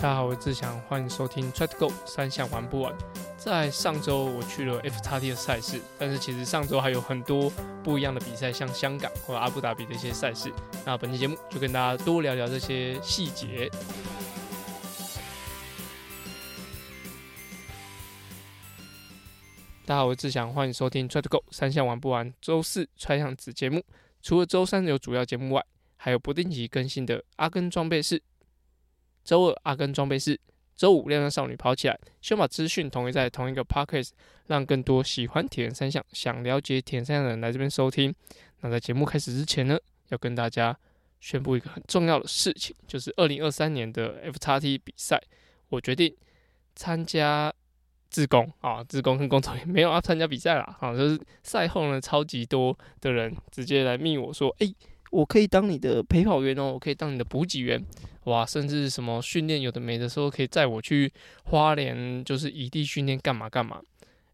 大家好，我是志祥，欢迎收听 Try to Go 三项玩不完。在上周我去了 F 叉 T 的赛事，但是其实上周还有很多不一样的比赛，像香港或阿布达比的一些赛事。那本期节目就跟大家多聊聊这些细节。大家好，我是志祥，欢迎收听 Try to Go 三项玩不完周四穿项子节目。除了周三有主要节目外，还有不定期更新的阿根装备室。周二阿根装备室，周五亮亮少女跑起来。希望把资讯统一在同一个 podcast，让更多喜欢铁人三项、想了解铁人三项的人来这边收听。那在节目开始之前呢，要跟大家宣布一个很重要的事情，就是二零二三年的 F 叉 T 比赛，我决定参加自工啊，自工跟工作也没有要参加比赛啦。啊，就是赛后呢，超级多的人直接来密我说，哎。我可以当你的陪跑员哦，我可以当你的补给员，哇，甚至什么训练有的没的时候，可以载我去花莲，就是异地训练干嘛干嘛。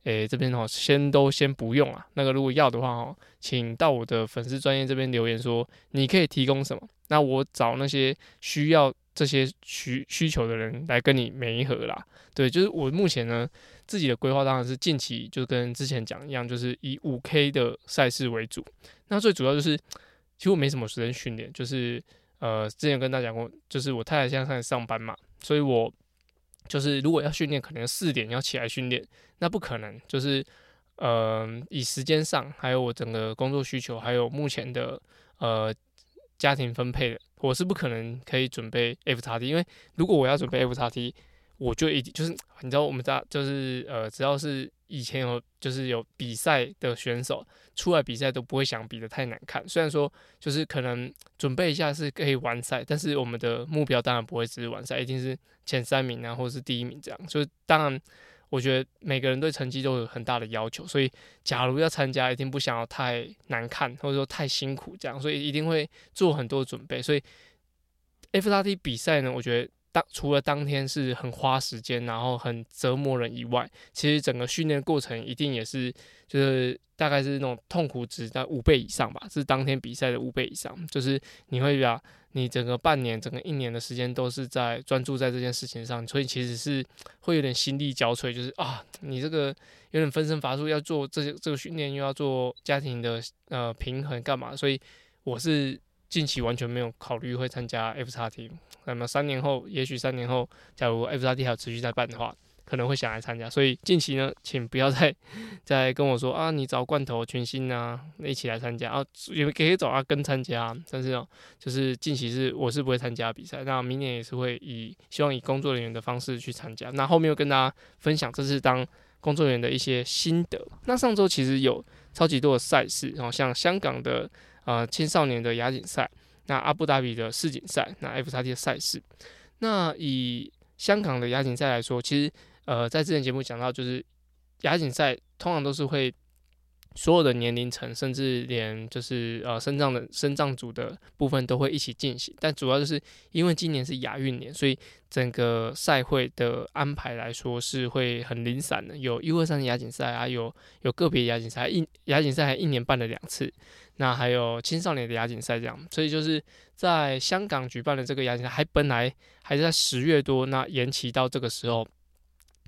诶，这边哦，先都先不用啊。那个如果要的话哦，请到我的粉丝专业这边留言说你可以提供什么，那我找那些需要这些需需求的人来跟你媒合啦。对，就是我目前呢自己的规划当然是近期就跟之前讲一样，就是以五 K 的赛事为主。那最主要就是。其实我没什么时间训练，就是呃，之前跟大家讲过，就是我太太现在开始上班嘛，所以我就是如果要训练，可能四点要起来训练，那不可能，就是呃，以时间上，还有我整个工作需求，还有目前的呃家庭分配的，我是不可能可以准备 F 叉 T，因为如果我要准备 F 叉 T。我就一定就是你知道我们家就是呃只要是以前有就是有比赛的选手出来比赛都不会想比的太难看，虽然说就是可能准备一下是可以完赛，但是我们的目标当然不会只是完赛，一定是前三名啊或者是第一名这样。就是当然我觉得每个人对成绩都有很大的要求，所以假如要参加，一定不想要太难看或者说太辛苦这样，所以一定会做很多准备。所以 F 叉 T 比赛呢，我觉得。当除了当天是很花时间，然后很折磨人以外，其实整个训练过程一定也是，就是大概是那种痛苦值在五倍以上吧，是当天比赛的五倍以上。就是你会把你整个半年、整个一年的时间都是在专注在这件事情上，所以其实是会有点心力交瘁，就是啊，你这个有点分身乏术，要做这些这个训练，又要做家庭的呃平衡干嘛？所以我是。近期完全没有考虑会参加 F 叉 T，那么三年后，也许三年后，假如 F 叉 T 还有持续在办的话，可能会想来参加。所以近期呢，请不要再 再跟我说啊，你找罐头群星啊，一起来参加啊，也可以找阿根参加。但是哦，就是近期是我是不会参加比赛，那明年也是会以希望以工作人员的方式去参加。那后面又跟大家分享这次当工作人员的一些心得。那上周其实有超级多的赛事，然后像香港的。呃，青少年的亚锦赛，那阿布达比的世锦赛，那 F 叉 T 的赛事，那以香港的亚锦赛来说，其实呃，在之前节目讲到，就是亚锦赛通常都是会。所有的年龄层，甚至连就是呃身障的身障组的部分都会一起进行，但主要就是因为今年是亚运年，所以整个赛会的安排来说是会很零散的，有 U 二三的亚锦赛啊，有有个别亚锦赛，一亚锦赛还一年办了两次，那还有青少年的亚锦赛这样，所以就是在香港举办的这个亚锦赛，还本来还在十月多，那延期到这个时候，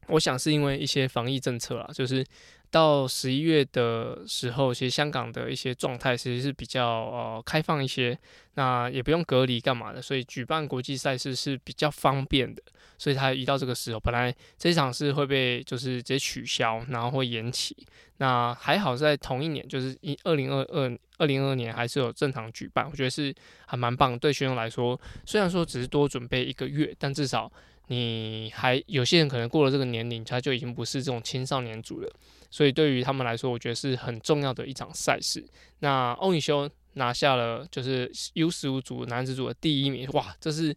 我想是因为一些防疫政策啊，就是。到十一月的时候，其实香港的一些状态其实是比较呃开放一些，那也不用隔离干嘛的，所以举办国际赛事是比较方便的。所以它一到这个时候，本来这场是会被就是直接取消，然后会延期。那还好在同一年，就是一二零二二二零二年还是有正常举办，我觉得是还蛮棒。对选手来说，虽然说只是多准备一个月，但至少你还有些人可能过了这个年龄，他就已经不是这种青少年组了。所以对于他们来说，我觉得是很重要的一场赛事。那欧尼修拿下了就是 U 十五组男子组的第一名，哇，这是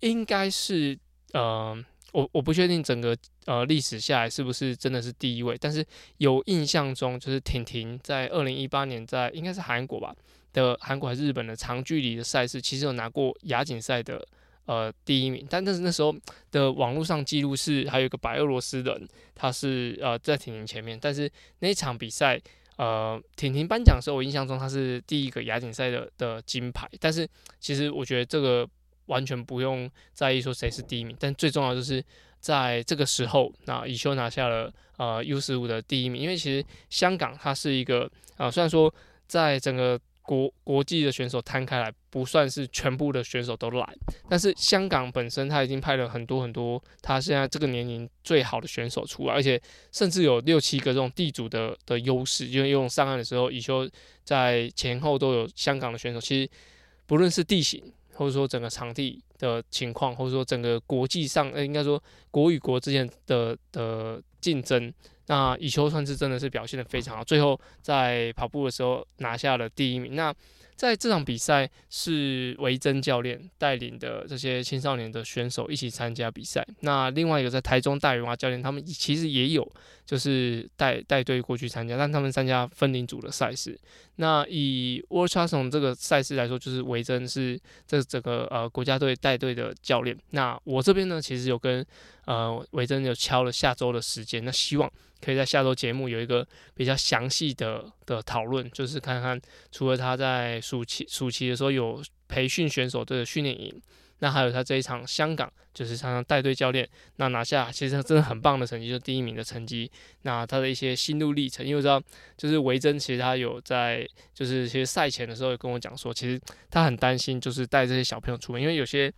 应该是呃，我我不确定整个呃历史下来是不是真的是第一位，但是有印象中就是婷婷在二零一八年在应该是韩国吧的韩国还是日本的长距离的赛事，其实有拿过亚锦赛的。呃，第一名，但但是那时候的网络上记录是还有一个白俄罗斯人，他是呃在婷婷前面，但是那场比赛，呃，婷婷颁奖时候，我印象中他是第一个亚锦赛的的金牌，但是其实我觉得这个完全不用在意说谁是第一名，但最重要就是在这个时候，那以修拿下了呃 U 十五的第一名，因为其实香港它是一个啊，虽然说在整个国国际的选手摊开来，不算是全部的选手都来，但是香港本身他已经派了很多很多他现在这个年龄最好的选手出来，而且甚至有六七个这种地主的的优势，因为用上岸的时候，以修在前后都有香港的选手，其实不论是地形。或者说整个场地的情况，或者说整个国际上，呃，应该说国与国之间的的竞争，那以秋算是真的是表现的非常好，最后在跑步的时候拿下了第一名。那在这场比赛是维珍教练带领的这些青少年的选手一起参加比赛。那另外一个在台中大圆娃教练，他们其实也有就是带带队过去参加，但他们参加分龄组的赛事。那以 World c h a s o n 这个赛事来说，就是维珍是这整个呃国家队带队的教练。那我这边呢，其实有跟呃维珍有敲了下周的时间，那希望。可以在下周节目有一个比较详细的的讨论，就是看看除了他在暑期暑期的时候有培训选手的训练营，那还有他这一场香港就是常常带队教练，那拿下其实真的很棒的成绩，就是第一名的成绩。那他的一些心路历程，因为我知道就是维珍其实他有在就是其实赛前的时候有跟我讲说，其实他很担心就是带这些小朋友出门，因为有些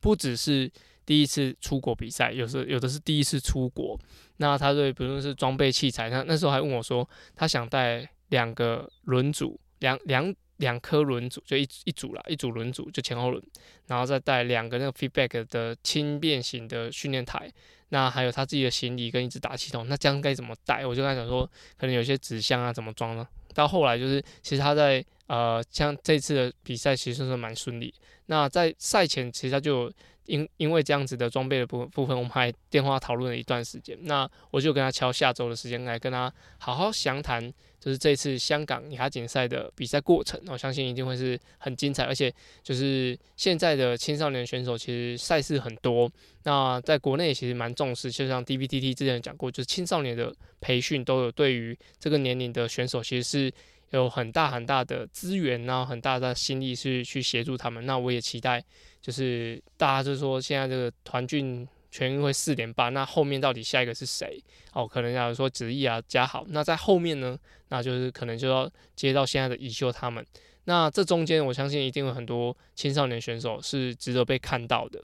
不只是。第一次出国比赛，有时候有的是第一次出国，那他对不论是装备器材，他那时候还问我说，他想带两个轮组，两两两颗轮组，就一一组啦，一组轮组就前后轮，然后再带两个那个 feedback 的轻便型的训练台，那还有他自己的行李跟一支打气筒，那这样该怎么带？我就跟他讲说，可能有些纸箱啊怎么装呢？到后来就是，其实他在呃，像这次的比赛其实是蛮顺利，那在赛前其实他就。因因为这样子的装备的部部分，我们还电话讨论了一段时间。那我就跟他敲下周的时间来跟他好好详谈，就是这次香港亚锦赛的比赛过程。我相信一定会是很精彩，而且就是现在的青少年选手其实赛事很多。那在国内其实蛮重视，就像 DBTT 之前讲过，就是青少年的培训都有对于这个年龄的选手其实是有很大很大的资源，然后很大的心力是去协助他们。那我也期待。就是大家就是说，现在这个团俊全运会四连霸，那后面到底下一个是谁？哦，可能要说子毅啊、加好。那在后面呢，那就是可能就要接到现在的乙秀他们。那这中间，我相信一定有很多青少年选手是值得被看到的。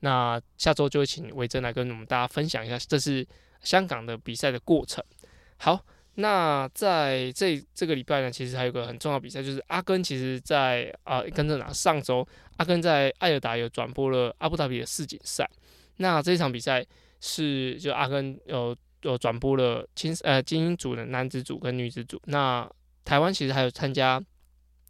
那下周就会请维珍来跟我们大家分享一下，这是香港的比赛的过程。好。那在这这个礼拜呢，其实还有个很重要比赛，就是阿根其实，在啊跟着哪上周阿根在艾尔达有转播了阿布达比的世锦赛。那这场比赛是就阿根有有转播了青呃精英组的男子组跟女子组。那台湾其实还有参加。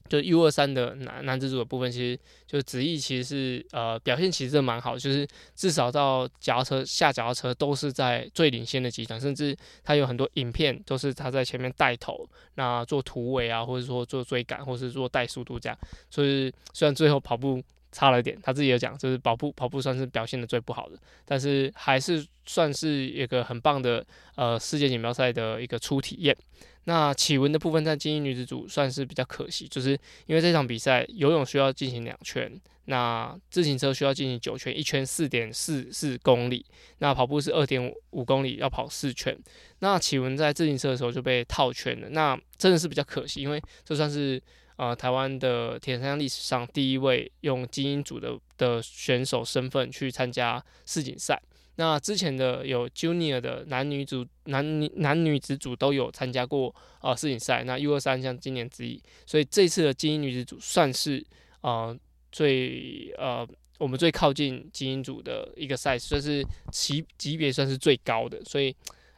就 U 二三的男男子组的部分，其实就子毅其实是呃表现其实蛮好，就是至少到脚车下脚车都是在最领先的集团，甚至他有很多影片都是他在前面带头，那做突围啊，或者说做追赶，或是做带速度这样。所以虽然最后跑步差了点，他自己有讲，就是跑步跑步算是表现的最不好的，但是还是算是一个很棒的呃世界锦标赛的一个初体验。那启文的部分在精英女子组算是比较可惜，就是因为这场比赛游泳需要进行两圈，那自行车需要进行九圈，一圈四点四四公里，那跑步是二点五公里，要跑四圈。那启文在自行车的时候就被套圈了，那真的是比较可惜，因为这算是呃台湾的铁人三项历史上第一位用精英组的的选手身份去参加世锦赛。那之前的有 Junior 的男女组、男女男女子组都有参加过啊世锦赛。那 U 二三像今年之一，所以这次的精英女子组算是啊最呃我们最靠近精英组的一个赛事，算是级级别算是最高的。所以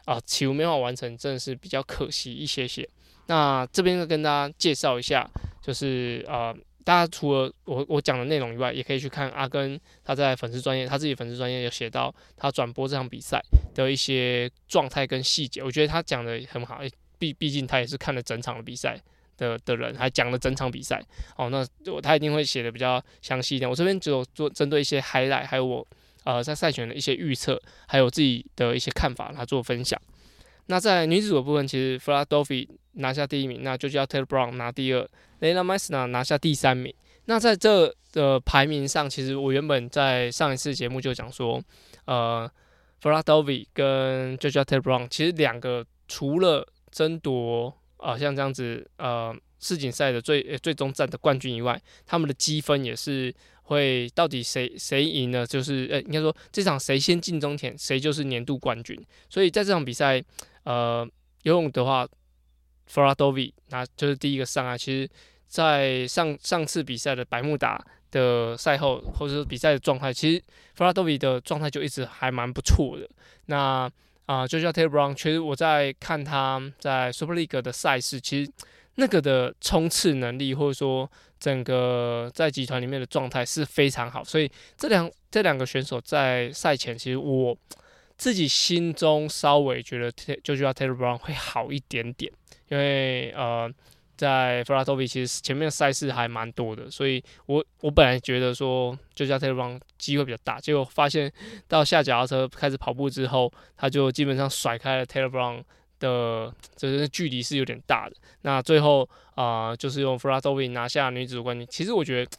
啊起舞没有完成，真的是比较可惜一些些。那这边跟大家介绍一下，就是啊。大家除了我我讲的内容以外，也可以去看阿根他在粉丝专业，他自己粉丝专业有写到他转播这场比赛的一些状态跟细节。我觉得他讲的很好，毕毕竟他也是看了整场的比赛的的人，还讲了整场比赛。哦，那他一定会写的比较详细一点。我这边只有做针对一些 highlight，还有我呃在赛前的一些预测，还有自己的一些看法来做分享。那在女子组的部分，其实 f l a d o f i 拿下第一名，那就叫 Taylor Brown 拿第二，Layla Meissner 拿下第三名。那在这的排名上，其实我原本在上一次节目就讲说，呃 f r a d o v i 跟 j o j o t e Brown 其实两个除了争夺啊像这样子呃世锦赛的最最终战的冠军以外，他们的积分也是会到底谁谁赢呢？就是呃应该说这场谁先进终点，谁就是年度冠军。所以在这场比赛，呃游泳的话 f r a d o v i 那就是第一个上啊，其实。在上上次比赛的百慕达的赛后，或者说比赛的状态，其实弗拉多比的状态就一直还蛮不错的。那啊，就叫 TAYBROWN 其实我在看他在 Super League 的赛事，其实那个的冲刺能力，或者说整个在集团里面的状态是非常好。所以这两这两个选手在赛前，其实我自己心中稍微觉得就叫 Taylor Brown 会好一点点，因为呃。在弗拉多比，其实前面赛事还蛮多的，所以我我本来觉得说就叫 Taylor Brown 机会比较大，结果发现到下脚踏车开始跑步之后，他就基本上甩开了 Taylor Brown 的，就是距离是有点大的。那最后啊，就是用弗拉多比拿下女子冠军。其实我觉得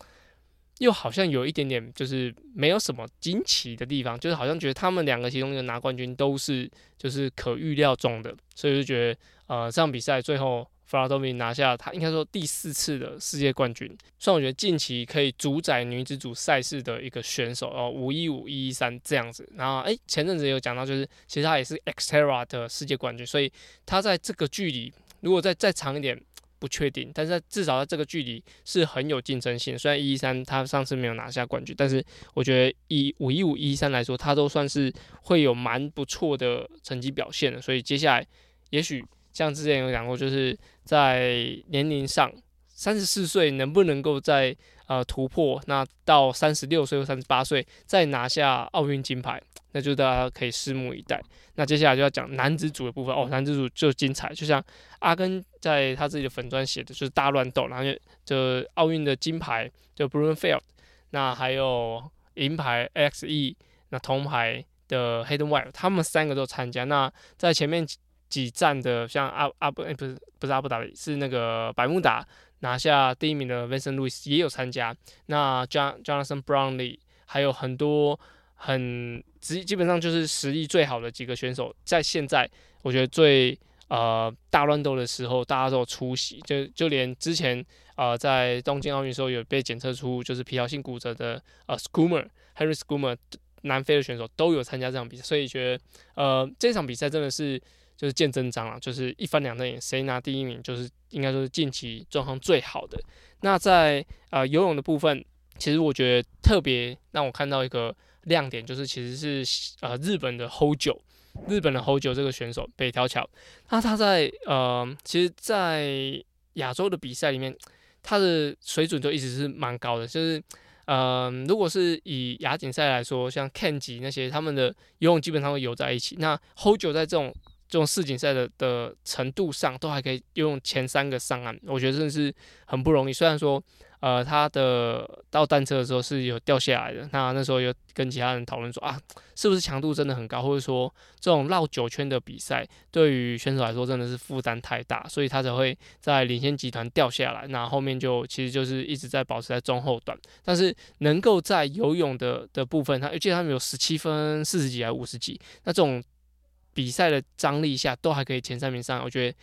又好像有一点点，就是没有什么惊奇的地方，就是好像觉得他们两个其中一个拿冠军都是就是可预料中的，所以就觉得呃这场比赛最后。弗拉多米拿下他应该说第四次的世界冠军，算我觉得近期可以主宰女子组赛事的一个选手哦，五一五一一三这样子。然后哎，前阵子有讲到，就是其实他也是 Xterra 的世界冠军，所以他在这个距离，如果再再长一点不确定，但是至少在这个距离是很有竞争性。虽然一一三他上次没有拿下冠军，但是我觉得以五一五一一三来说，他都算是会有蛮不错的成绩表现的。所以接下来也许。像之前有讲过，就是在年龄上，三十四岁能不能够在呃突破，那到三十六岁或三十八岁再拿下奥运金牌，那就大家可以拭目以待。那接下来就要讲男子组的部分哦，男子组就精彩，就像阿根在他自己的粉砖写的，就是大乱斗，然后就奥运的金牌就 Bruno Field，那还有银牌 Xe，那铜牌的 Hayden Wild，他们三个都参加。那在前面。几站的，像阿阿布，不是不是阿布达比，是那个百慕达拿下第一名的 Vincent Louis 也有参加。那 John Jonathan Brownlee 还有很多很基基本上就是实力最好的几个选手，在现在我觉得最呃大乱斗的时候，大家都有出席，就就连之前呃在东京奥运时候有被检测出就是疲劳性骨折的呃 Scoomer Harry Scoomer 南非的选手都有参加这场比赛，所以觉得呃这场比赛真的是。就是见真章了，就是一翻两瞪眼，谁拿第一名就是应该说是近期状况最好的。那在呃游泳的部分，其实我觉得特别让我看到一个亮点，就是其实是呃日本的 Ho 九，日本的 h o j o 这个选手北条桥，那他在呃其实，在亚洲的比赛里面，他的水准就一直是蛮高的。就是呃如果是以亚锦赛来说，像 Ken 级那些他们的游泳基本上会游在一起，那 h o j o 在这种这种世锦赛的的程度上，都还可以用前三个上岸，我觉得真的是很不容易。虽然说，呃，他的到单车的时候是有掉下来的，那那时候有跟其他人讨论说啊，是不是强度真的很高，或者说这种绕九圈的比赛对于选手来说真的是负担太大，所以他才会在领先集团掉下来。那后面就其实就是一直在保持在中后段，但是能够在游泳的的部分，他而且他们有十七分四十几还五十几，那这种。比赛的张力下都还可以前三名上，我觉得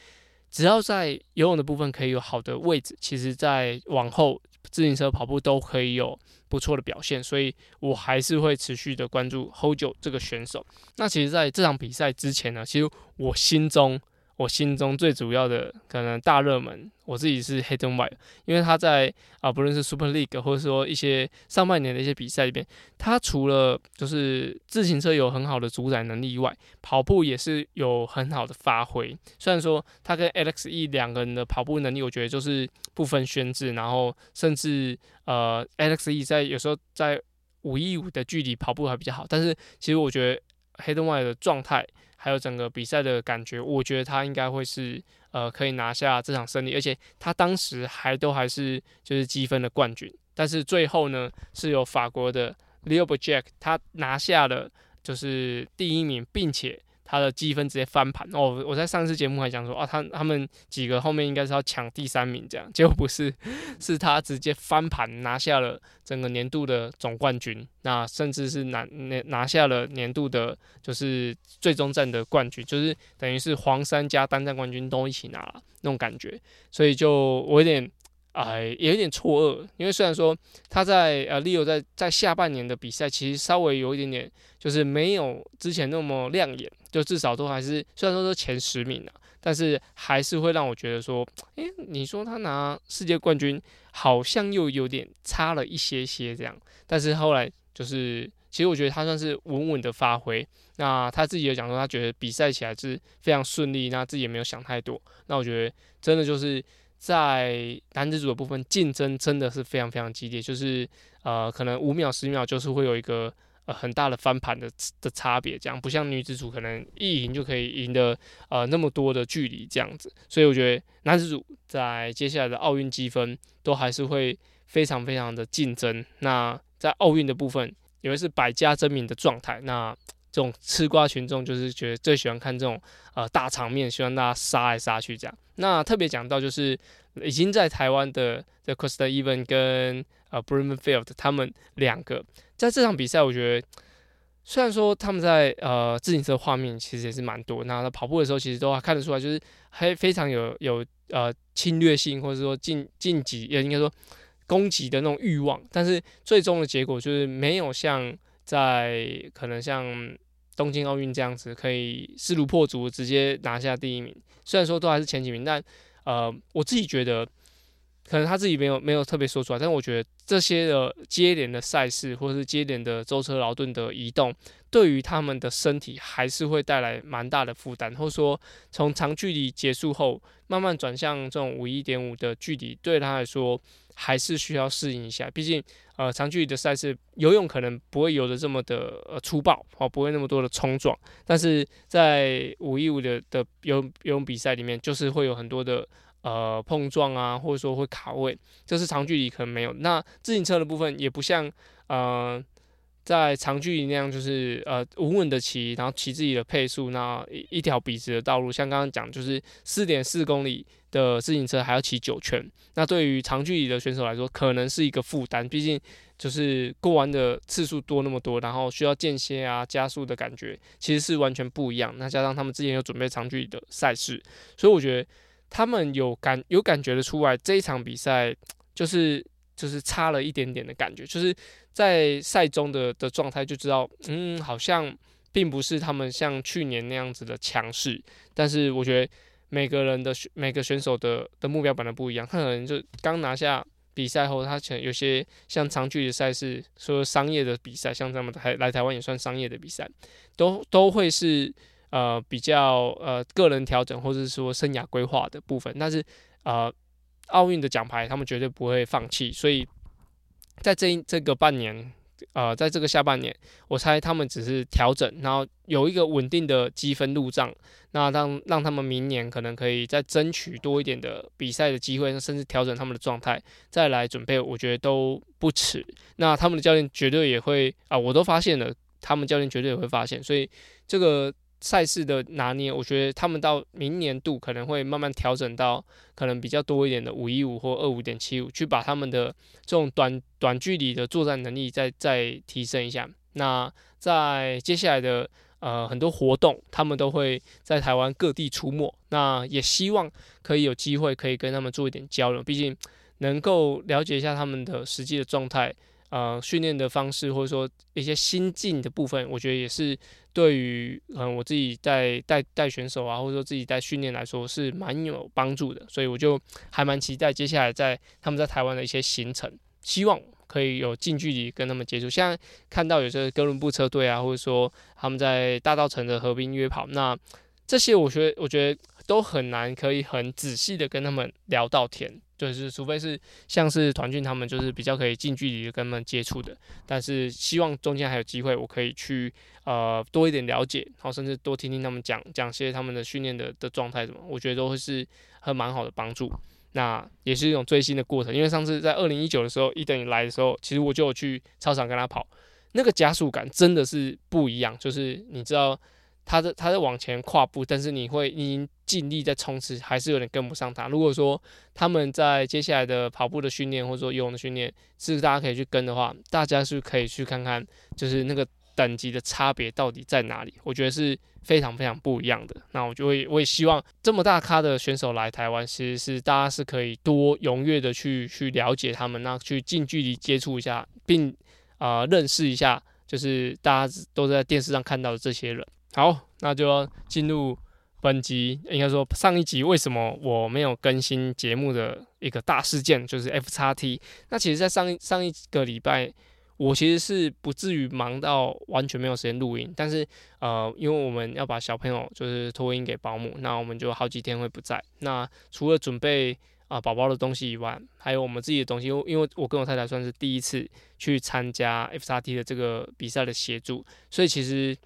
只要在游泳的部分可以有好的位置，其实在往后自行车、跑步都可以有不错的表现，所以我还是会持续的关注 Hold 九这个选手。那其实在这场比赛之前呢，其实我心中。我心中最主要的可能大热门，我自己是 Hayden White，因为他在啊，不论是 Super League 或者说一些上半年的一些比赛里边，他除了就是自行车有很好的主宰能力以外，跑步也是有很好的发挥。虽然说他跟 Alex E 两个人的跑步能力，我觉得就是不分轩制，然后甚至呃 Alex E 在有时候在五一五的距离跑步还比较好，但是其实我觉得 Hayden White 的状态。还有整个比赛的感觉，我觉得他应该会是呃可以拿下这场胜利，而且他当时还都还是就是积分的冠军，但是最后呢是由法国的 Leo b j a c k 他拿下了就是第一名，并且他的积分直接翻盘哦！我在上次节目还讲说啊，他他们几个后面应该是要抢第三名这样，结果不是，是他直接翻盘拿下了整个年度的总冠军，那甚至是拿拿拿下了年度的，就是最终战的冠军，就是等于是黄山加单战冠军都一起拿了那种感觉，所以就我有点。哎，也有点错愕，因为虽然说他在呃，Leo 在在下半年的比赛其实稍微有一点点，就是没有之前那么亮眼，就至少都还是虽然说是前十名啊，但是还是会让我觉得说，诶，你说他拿世界冠军好像又有点差了一些些这样，但是后来就是，其实我觉得他算是稳稳的发挥，那他自己也讲说，他觉得比赛起来是非常顺利，那自己也没有想太多，那我觉得真的就是。在男子组的部分，竞争真的是非常非常激烈，就是呃，可能五秒十秒就是会有一个呃很大的翻盘的的差别，这样不像女子组可能一赢就可以赢得呃那么多的距离这样子，所以我觉得男子组在接下来的奥运积分都还是会非常非常的竞争。那在奥运的部分，以为是百家争鸣的状态，那。这种吃瓜群众就是觉得最喜欢看这种呃大场面，希望大家杀来杀去这样。那特别讲到就是已经在台湾的的 Costa Even 跟呃 b r i m a n Field 他们两个在这场比赛，我觉得虽然说他们在呃自行车画面其实也是蛮多，那他跑步的时候其实都看得出来，就是还非常有有呃侵略性或者说进晋级也应该说攻击的那种欲望，但是最终的结果就是没有像在可能像。东京奥运这样子可以势如破竹，直接拿下第一名。虽然说都还是前几名，但呃，我自己觉得，可能他自己没有没有特别说出来。但我觉得这些的接连的赛事，或者是接连的舟车劳顿的移动，对于他们的身体还是会带来蛮大的负担。或者说，从长距离结束后，慢慢转向这种五一点五的距离，对他来说。还是需要适应一下，毕竟呃长距离的赛事游泳可能不会游的这么的呃粗暴哦，不会那么多的冲撞，但是在五一五的的游游泳比赛里面，就是会有很多的呃碰撞啊，或者说会卡位，这是长距离可能没有。那自行车的部分也不像呃。在长距离那样，就是呃稳稳的骑，然后骑自己的配速，那一一条笔直的道路，像刚刚讲，就是四点四公里的自行车还要骑九圈，那对于长距离的选手来说，可能是一个负担，毕竟就是过弯的次数多那么多，然后需要间歇啊加速的感觉，其实是完全不一样。那加上他们之前有准备长距离的赛事，所以我觉得他们有感有感觉的出来，这一场比赛就是就是差了一点点的感觉，就是。在赛中的的状态就知道，嗯，好像并不是他们像去年那样子的强势。但是我觉得每个人的每个选手的的目标本来不一样，他可能就刚拿下比赛后，他可能有些像长距离赛事，说商业的比赛，像他们台来台湾也算商业的比赛，都都会是呃比较呃个人调整或者是说生涯规划的部分。但是呃奥运的奖牌他们绝对不会放弃，所以。在这这个半年，呃，在这个下半年，我猜他们只是调整，然后有一个稳定的积分入账，那让让他们明年可能可以再争取多一点的比赛的机会，甚至调整他们的状态，再来准备，我觉得都不迟。那他们的教练绝对也会啊，我都发现了，他们教练绝对也会发现，所以这个。赛事的拿捏，我觉得他们到明年度可能会慢慢调整到可能比较多一点的五一五或二五点七五，去把他们的这种短短距离的作战能力再再提升一下。那在接下来的呃很多活动，他们都会在台湾各地出没。那也希望可以有机会可以跟他们做一点交流，毕竟能够了解一下他们的实际的状态。呃，训练的方式或者说一些心境的部分，我觉得也是对于嗯我自己在带带选手啊，或者说自己带训练来说是蛮有帮助的，所以我就还蛮期待接下来在他们在台湾的一些行程，希望可以有近距离跟他们接触。现在看到有些哥伦布车队啊，或者说他们在大道城的河滨约跑，那这些我觉得我觉得都很难可以很仔细的跟他们聊到天。就是除非是像是团俊他们，就是比较可以近距离跟他们接触的，但是希望中间还有机会，我可以去呃多一点了解，然后甚至多听听他们讲讲些他们的训练的的状态什么，我觉得都会是很蛮好的帮助。那也是一种追星的过程，因为上次在二零一九的时候，伊登来的时候，其实我就有去操场跟他跑，那个加速感真的是不一样，就是你知道他的他在往前跨步，但是你会你尽力在冲刺，还是有点跟不上他。如果说他们在接下来的跑步的训练或者说游泳的训练是大家可以去跟的话，大家是可以去看看，就是那个等级的差别到底在哪里。我觉得是非常非常不一样的。那我就会我也希望这么大咖的选手来台湾，其实是大家是可以多踊跃的去去了解他们，那去近距离接触一下，并啊认识一下，就是大家都在电视上看到的这些人。好，那就要进入本集，应该说上一集为什么我没有更新节目的一个大事件，就是 F 叉 T。那其实，在上一上一个礼拜，我其实是不至于忙到完全没有时间录音，但是呃，因为我们要把小朋友就是托婴给保姆，那我们就好几天会不在。那除了准备啊宝宝的东西以外，还有我们自己的东西，因为因为我跟我太太算是第一次去参加 F 叉 T 的这个比赛的协助，所以其实。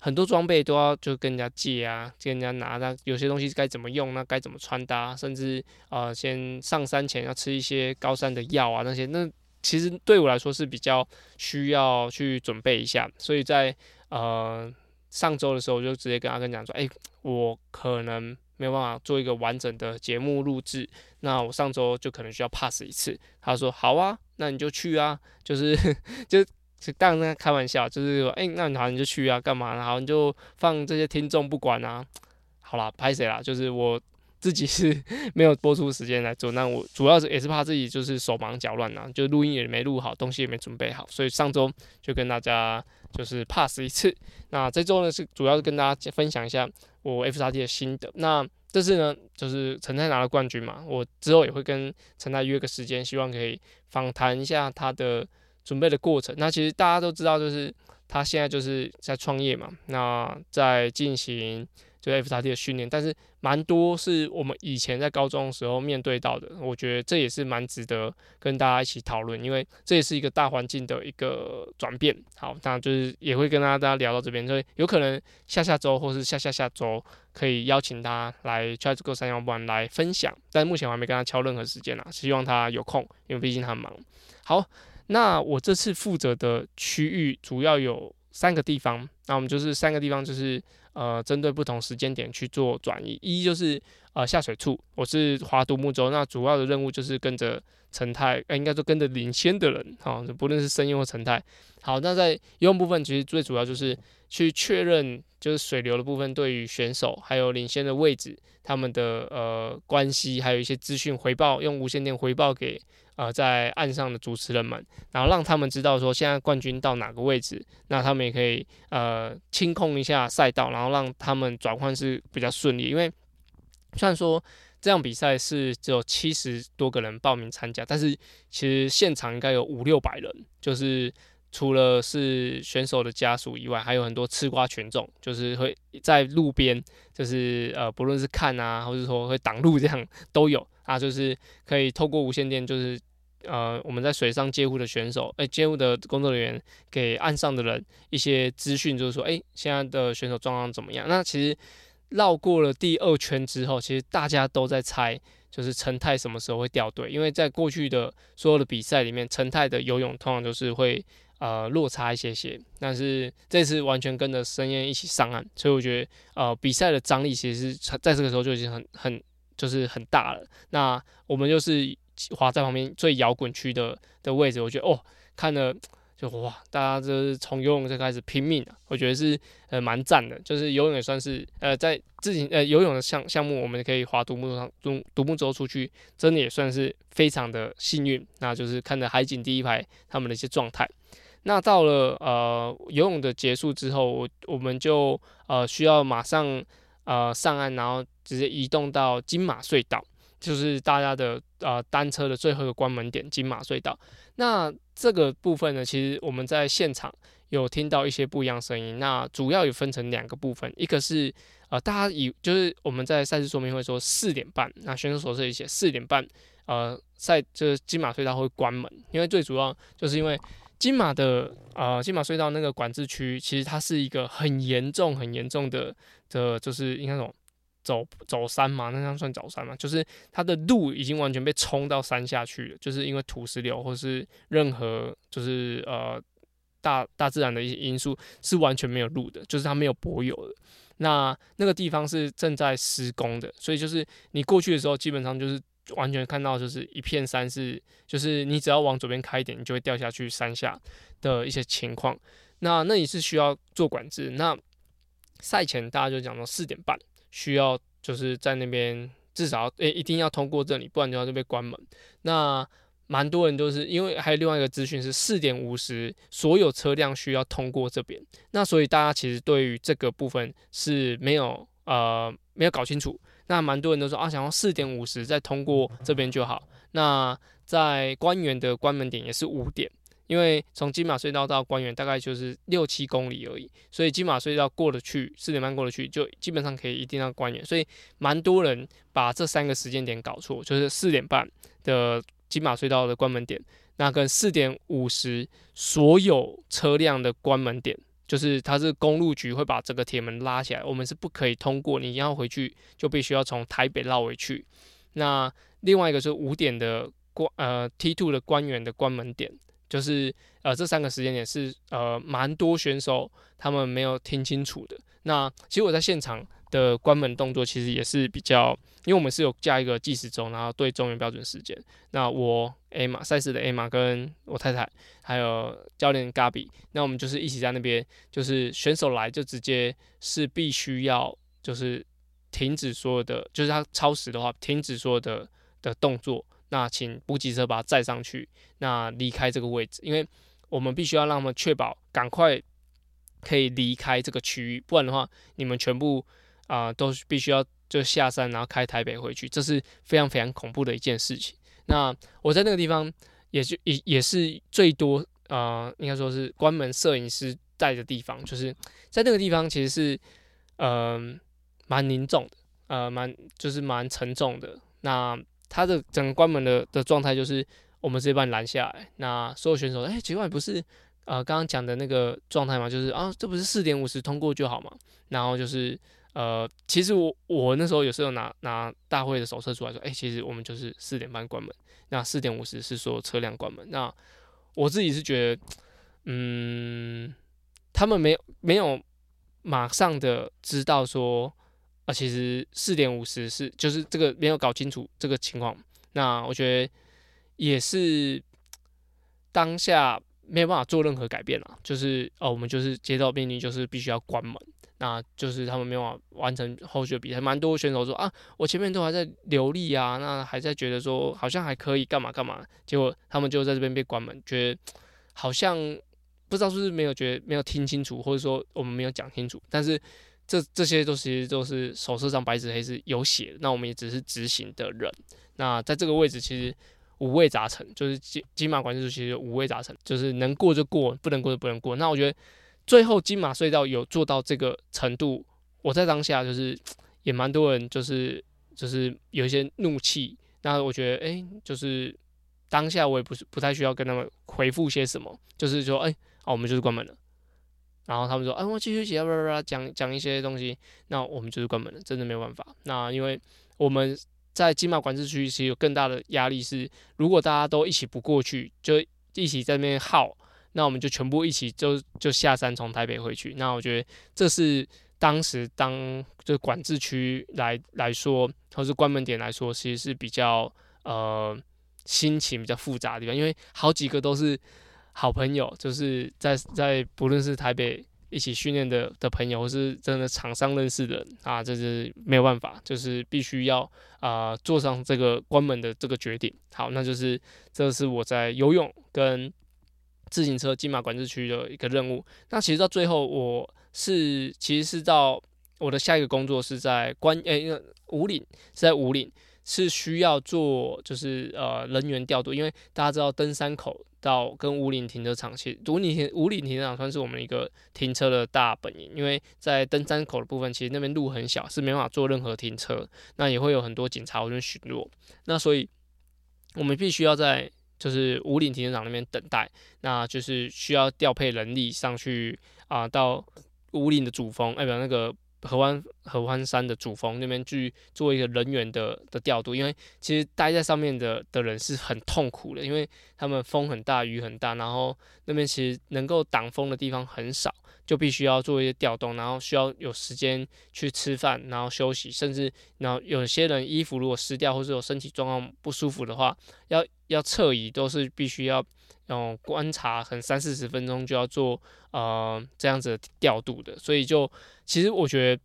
很多装备都要就跟人家借啊，跟人家拿。那有些东西该怎么用，那该怎么穿搭，甚至呃，先上山前要吃一些高山的药啊，那些那其实对我来说是比较需要去准备一下。所以在呃上周的时候，我就直接跟阿根讲说，哎，我可能没有办法做一个完整的节目录制，那我上周就可能需要 pass 一次。他说好啊，那你就去啊，就是 就。是当然开玩笑，就是说，哎，那你好，你就去啊，干嘛？然后你就放这些听众不管啊。好啦，拍谁啦？就是我自己是 没有播出时间来做，那我主要是也是怕自己就是手忙脚乱啊，就录音也没录好，东西也没准备好，所以上周就跟大家就是 pass 一次。那这周呢是主要是跟大家分享一下我 F 叉 T 的心得。那这次呢就是陈太拿了冠军嘛，我之后也会跟陈太约个时间，希望可以访谈一下他的。准备的过程，那其实大家都知道，就是他现在就是在创业嘛，那在进行就 F 叉 T 的训练，但是蛮多是我们以前在高中的时候面对到的，我觉得这也是蛮值得跟大家一起讨论，因为这也是一个大环境的一个转变。好，那就是也会跟大家聊到这边，所以有可能下下周或是下下下周可以邀请他来 Try to Go 三幺八来分享，但目前我还没跟他敲任何时间啊，希望他有空，因为毕竟他很忙。好。那我这次负责的区域主要有三个地方，那我们就是三个地方，就是呃，针对不同时间点去做转移。一就是呃下水处，我是划独木舟，那主要的任务就是跟着陈泰，应该说跟着领先的人，哈，不论是声音或陈泰。好，那在游泳部分，其实最主要就是去确认，就是水流的部分对于选手还有领先的位置，他们的呃关系，还有一些资讯回报，用无线电回报给。呃，在岸上的主持人们，然后让他们知道说现在冠军到哪个位置，那他们也可以呃清空一下赛道，然后让他们转换是比较顺利。因为虽然说这样比赛是只有七十多个人报名参加，但是其实现场应该有五六百人，就是除了是选手的家属以外，还有很多吃瓜群众，就是会在路边，就是呃不论是看啊，或者说会挡路这样都有啊，就是可以透过无线电，就是。呃，我们在水上接护的选手，哎，接护的工作人员给岸上的人一些资讯，就是说，哎，现在的选手状况怎么样？那其实绕过了第二圈之后，其实大家都在猜，就是陈泰什么时候会掉队？因为在过去的所有的比赛里面，陈泰的游泳通常都是会呃落差一些些，但是这次完全跟着申燕一起上岸，所以我觉得呃比赛的张力其实是在这个时候就已经很很就是很大了。那我们就是。滑在旁边最摇滚区的的位置，我觉得哦，看了就哇，大家就是从游泳就开始拼命了，我觉得是呃蛮赞的。就是游泳也算是呃在自己呃游泳的项项目，我们可以划独木上独独木舟出去，真的也算是非常的幸运。那就是看着海景第一排他们的一些状态。那到了呃游泳的结束之后，我我们就呃需要马上呃上岸，然后直接移动到金马隧道。就是大家的呃单车的最后一个关门点金马隧道。那这个部分呢，其实我们在现场有听到一些不一样声音。那主要有分成两个部分，一个是呃大家以就是我们在赛事说明会说四点半，那选手所这里写四点半，呃赛就是金马隧道会关门，因为最主要就是因为金马的呃金马隧道那个管制区，其实它是一个很严重很严重的的，就是应该说。走走山嘛，那样算走山嘛？就是它的路已经完全被冲到山下去了，就是因为土石流或是任何就是呃。大大自然的一些因素是完全没有路的，就是它没有柏油的。那那个地方是正在施工的，所以就是你过去的时候，基本上就是完全看到就是一片山，是就是你只要往左边开一点，你就会掉下去山下的一些情况。那那也是需要做管制。那赛前大家就讲到四点半需要就是在那边至少诶一定要通过这里，不然就要就被关门。那蛮多人都是因为还有另外一个资讯是四点五十所有车辆需要通过这边。那所以大家其实对于这个部分是没有呃没有搞清楚。那蛮多人都说啊，想要四点五十再通过这边就好。那在官员的关门点也是五点。因为从金马隧道到官园大概就是六七公里而已，所以金马隧道过得去，四点半过得去，就基本上可以一定到官园。所以蛮多人把这三个时间点搞错，就是四点半的金马隧道的关门点，那跟四点五十所有车辆的关门点，就是它是公路局会把这个铁门拉起来，我们是不可以通过，你要回去就必须要从台北绕回去。那另外一个是五点的关呃 T two 的官员的关门点。就是呃，这三个时间点是呃，蛮多选手他们没有听清楚的。那其实我在现场的关门动作其实也是比较，因为我们是有加一个计时钟，然后对中原标准时间。那我 A 马赛事的 A 马跟我太太还有教练 Gabi，那我们就是一起在那边，就是选手来就直接是必须要就是停止所有的，就是他超时的话停止所有的的动作。那请补给车把它载上去，那离开这个位置，因为我们必须要让他们确保赶快可以离开这个区域，不然的话，你们全部啊都必须要就下山，然后开台北回去，这是非常非常恐怖的一件事情。那我在那个地方也就也也是最多啊，应该说是关门摄影师在的地方，就是在那个地方其实是嗯蛮凝重的，呃蛮就是蛮沉重的。那他的整个关门的的状态就是，我们直接把你拦下来。那所有选手，哎，奇怪，不是呃刚刚讲的那个状态嘛？就是啊，这不是四点五十通过就好嘛？然后就是呃，其实我我那时候有时候拿拿大会的手册出来说，哎，其实我们就是四点半关门，那四点五十是说车辆关门。那我自己是觉得，嗯，他们没有没有马上的知道说。啊，其实四点五十是就是这个没有搞清楚这个情况，那我觉得也是当下没有办法做任何改变了，就是哦，我们就是接到命令，就是必须要关门，那就是他们没有办法完成后续的比赛。蛮多选手说啊，我前面都还在流利啊，那还在觉得说好像还可以干嘛干嘛，结果他们就在这边被关门，觉得好像不知道是不是没有觉得没有听清楚，或者说我们没有讲清楚，但是。这这些都其实都是手册上白纸黑字有写的，那我们也只是执行的人。那在这个位置其实五味杂陈，就是金金马管制处其实五味杂陈，就是能过就过，不能过就不能过。那我觉得最后金马隧道有做到这个程度，我在当下就是 也蛮多人就是就是有一些怒气。那我觉得哎，就是当下我也不是不太需要跟他们回复些什么，就是说哎，好，我们就是关门了。然后他们说：“哎，我继续写，叭叭叭讲讲一些东西。”那我们就是关门了，真的没有办法。那因为我们在金马管制区其实有更大的压力，是如果大家都一起不过去，就一起在那边耗，那我们就全部一起就就下山从台北回去。那我觉得这是当时当就管制区来来说，或是关门点来说，其实是比较呃心情比较复杂的地方，因为好几个都是。好朋友就是在在不论是台北一起训练的的朋友，或是真的场上认识的啊，这是没有办法，就是必须要啊做上这个关门的这个决定。好，那就是这是我在游泳跟自行车金马管制区的一个任务。那其实到最后，我是其实是到我的下一个工作是在关诶五岭，是在五岭。是需要做，就是呃人员调度，因为大家知道登山口到跟五岭停车场，其实五岭停五岭停车场算是我们一个停车的大本营，因为在登山口的部分，其实那边路很小，是没办法做任何停车，那也会有很多警察或者巡逻，那所以我们必须要在就是五岭停车场那边等待，那就是需要调配人力上去啊，到五岭的主峰，代表那个合欢合欢山的主峰那边去做一个人员的的调度，因为其实待在上面的的人是很痛苦的，因为他们风很大，雨很大，然后那边其实能够挡风的地方很少，就必须要做一些调动，然后需要有时间去吃饭，然后休息，甚至然后有些人衣服如果湿掉，或者有身体状况不舒服的话，要要撤移都是必须要。后观察，可能三四十分钟就要做呃这样子调度的，所以就其实我觉得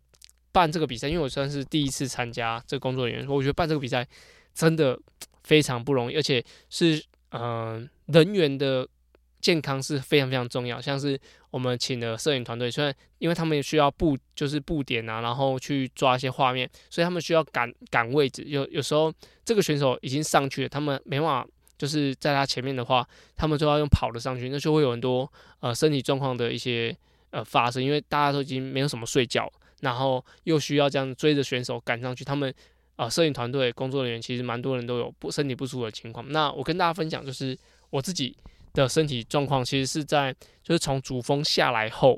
办这个比赛，因为我算是第一次参加这个工作人员，我觉得办这个比赛真的非常不容易，而且是嗯人员的健康是非常非常重要。像是我们请的摄影团队，虽然因为他们也需要布就是布点啊，然后去抓一些画面，所以他们需要赶赶位置。有有时候这个选手已经上去了，他们没办法。就是在他前面的话，他们就要用跑的上去，那就会有很多呃身体状况的一些呃发生，因为大家都已经没有什么睡觉，然后又需要这样追着选手赶上去，他们啊摄影团队工作人员其实蛮多人都有不身体不舒服的情况。那我跟大家分享，就是我自己的身体状况，其实是在就是从主峰下来后，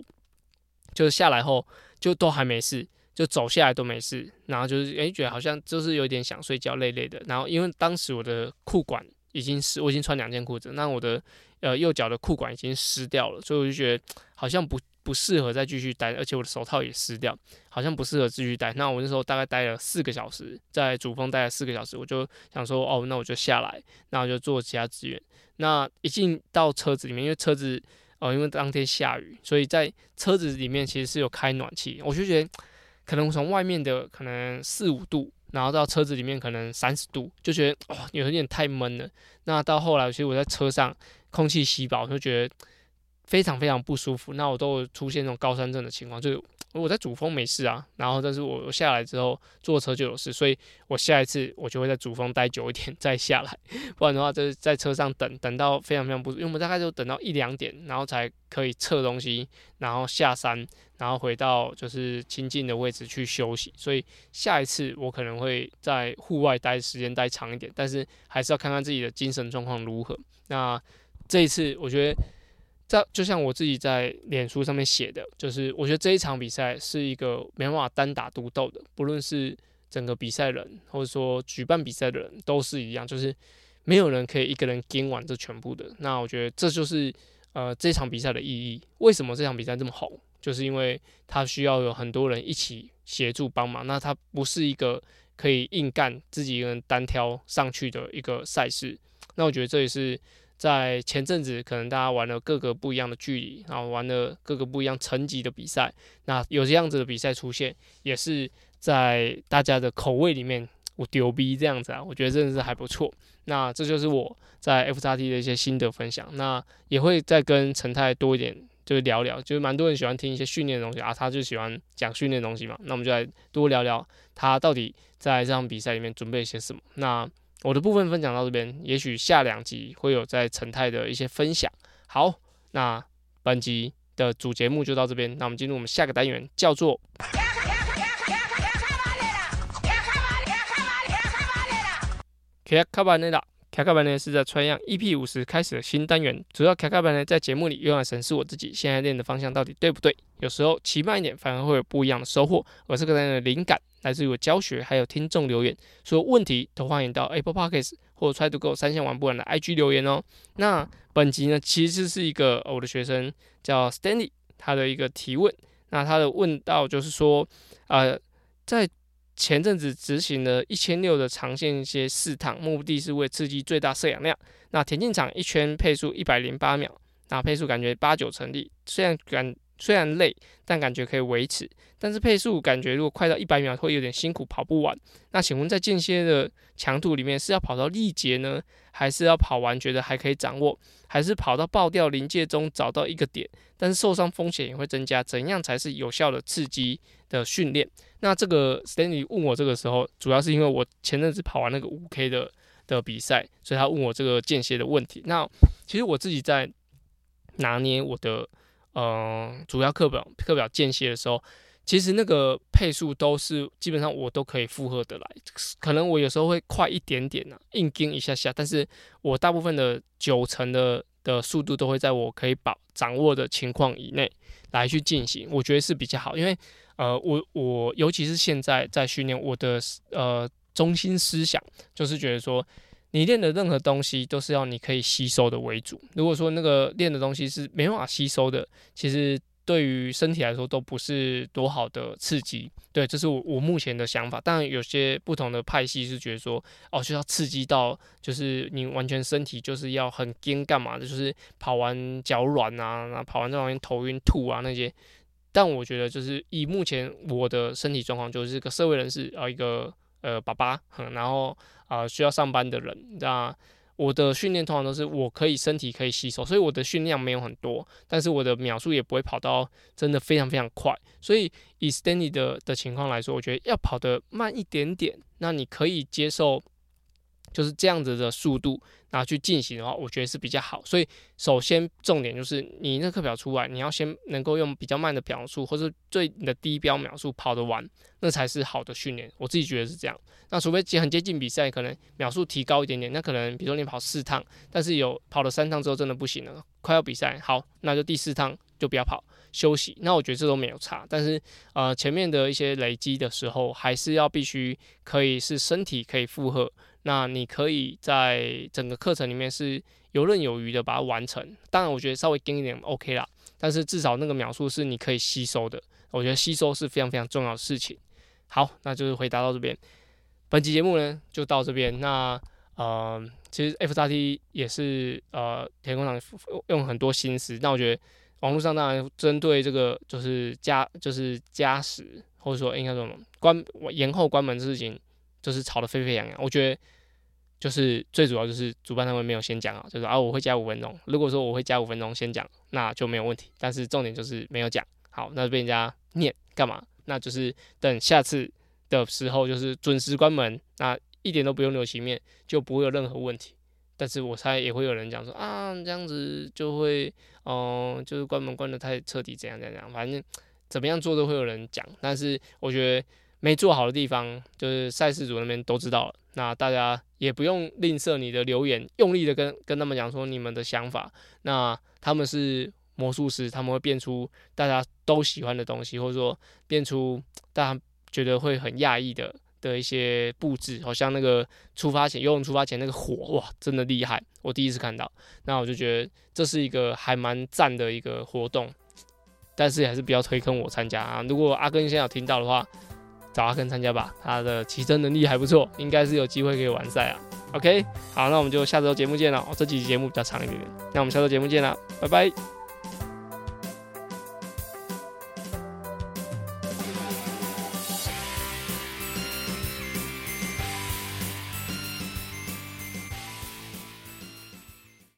就是下来后就都还没事，就走下来都没事，然后就是诶觉得好像就是有点想睡觉累累的，然后因为当时我的裤管。已经湿，我已经穿两件裤子，那我的呃右脚的裤管已经湿掉了，所以我就觉得好像不不适合再继续待，而且我的手套也湿掉，好像不适合继续待。那我那时候大概待了四个小时，在主峰待了四个小时，我就想说，哦，那我就下来，那我就做其他资源。那一进到车子里面，因为车子呃因为当天下雨，所以在车子里面其实是有开暖气，我就觉得可能从外面的可能四五度。然后到车子里面可能三十度，就觉得哦有点太闷了。那到后来，其实我在车上空气稀薄，就觉得非常非常不舒服。那我都出现那种高山症的情况，就是我在主峰没事啊，然后但是我下来之后坐车就有事，所以我下一次我就会在主峰待久一点再下来，不然的话就是在车上等等到非常非常不，因为我们大概就等到一两点，然后才可以测东西，然后下山，然后回到就是清静的位置去休息。所以下一次我可能会在户外待时间待长一点，但是还是要看看自己的精神状况如何。那这一次我觉得。在就像我自己在脸书上面写的，就是我觉得这一场比赛是一个没办法单打独斗的，不论是整个比赛人，或者说举办比赛的人，都是一样，就是没有人可以一个人跟完这全部的。那我觉得这就是呃这场比赛的意义。为什么这场比赛这么红？就是因为它需要有很多人一起协助帮忙。那它不是一个可以硬干自己一个人单挑上去的一个赛事。那我觉得这也是。在前阵子，可能大家玩了各个不一样的距离，然后玩了各个不一样层级的比赛。那有这样子的比赛出现，也是在大家的口味里面，我丢逼这样子啊，我觉得真的是还不错。那这就是我在 F 叉 T 的一些心得分享。那也会再跟陈太多一点，就是聊聊，就是蛮多人喜欢听一些训练的东西啊，他就喜欢讲训练的东西嘛。那我们就来多聊聊他到底在这场比赛里面准备一些什么。那。我的部分分享到这边，也许下两集会有在陈泰的一些分享。好，那本集的主节目就到这边，那我们进入我们下个单元，叫做。卡卡卡卡班呢是在穿样 EP 五十开始的新单元，主要卡卡班呢在节目里用来审视我自己现在练的方向到底对不对。有时候骑慢一点反而会有不一样的收获。而这个单元的灵感来自于我教学，还有听众留言，所有问题都欢迎到 Apple Podcasts 或者 Try to Go 三线玩不完的 IG 留言哦。那本集呢其实是一个我的学生叫 Stanley 他的一个提问，那他的问到就是说，呃，在前阵子执行了一千六的长线一些试趟，目的是为刺激最大摄氧量。那田径场一圈配速一百零八秒，那配速感觉八九成立，虽然感虽然累，但感觉可以维持。但是配速感觉如果快到一百秒会有点辛苦，跑不完。那请问在间歇的强度里面是要跑到力竭呢，还是要跑完觉得还可以掌握，还是跑到爆掉临界中找到一个点，但是受伤风险也会增加？怎样才是有效的刺激的训练？那这个 Stanley 问我这个时候，主要是因为我前阵子跑完那个五 K 的的比赛，所以他问我这个间歇的问题。那其实我自己在拿捏我的呃主要课表课表间歇的时候。其实那个配速都是基本上我都可以负荷得来，可能我有时候会快一点点呢，硬跟一下下，但是我大部分的九成的的速度都会在我可以把掌握的情况以内来去进行，我觉得是比较好，因为呃，我我尤其是现在在训练我的呃中心思想，就是觉得说，你练的任何东西都是要你可以吸收的为主。如果说那个练的东西是没办法吸收的，其实。对于身体来说都不是多好的刺激，对，这是我我目前的想法。当然，有些不同的派系是觉得说，哦，就要刺激到，就是你完全身体就是要很惊干嘛的，就是跑完脚软啊，然后跑完这边头晕吐啊那些。但我觉得，就是以目前我的身体状况，就是个社会人士啊，一个呃爸爸，然后啊需要上班的人，那。我的训练通常都是我可以身体可以吸收，所以我的训练没有很多，但是我的秒数也不会跑到真的非常非常快。所以以 Stanley 的的情况来说，我觉得要跑得慢一点点，那你可以接受。就是这样子的速度，然后去进行的话，我觉得是比较好。所以首先重点就是你那课表出来，你要先能够用比较慢的秒数，或者最你的低标秒数跑得完，那才是好的训练。我自己觉得是这样。那除非很接近比赛，可能秒数提高一点点，那可能比如说你跑四趟，但是有跑了三趟之后真的不行了，快要比赛，好，那就第四趟就不要跑，休息。那我觉得这都没有差。但是呃前面的一些累积的时候，还是要必须可以是身体可以负荷。那你可以在整个课程里面是游刃有余的把它完成，当然我觉得稍微跟一点 OK 啦，但是至少那个描述是你可以吸收的，我觉得吸收是非常非常重要的事情。好，那就是回答到这边，本期节目呢就到这边。那呃，其实 F 叉 T 也是呃田工厂用很多心思，那我觉得网络上当然针对这个就是加就是加时或者说应该说关延后关门的事情，就是吵得沸沸扬扬，我觉得。就是最主要就是主办单位没有先讲啊，就是啊我会加五分钟。如果说我会加五分钟先讲，那就没有问题。但是重点就是没有讲好，那被人家念干嘛？那就是等下次的时候就是准时关门，那一点都不用留情面，就不会有任何问题。但是我猜也会有人讲说啊这样子就会嗯就是关门关的太彻底怎样怎样怎样，反正怎么样做都会有人讲。但是我觉得没做好的地方，就是赛事组那边都知道了。那大家也不用吝啬你的留言，用力的跟跟他们讲说你们的想法。那他们是魔术师，他们会变出大家都喜欢的东西，或者说变出大家觉得会很讶异的的一些布置。好像那个出发前游泳出发前那个火，哇，真的厉害！我第一次看到，那我就觉得这是一个还蛮赞的一个活动。但是还是比较推坑我参加啊！如果阿根现在有听到的话。找阿根参加吧，他的骑车能力还不错，应该是有机会可以完赛啊。OK，好，那我们就下周节目见了。哦，这几集节目比较长一点点，那我们下周节目见了，拜拜。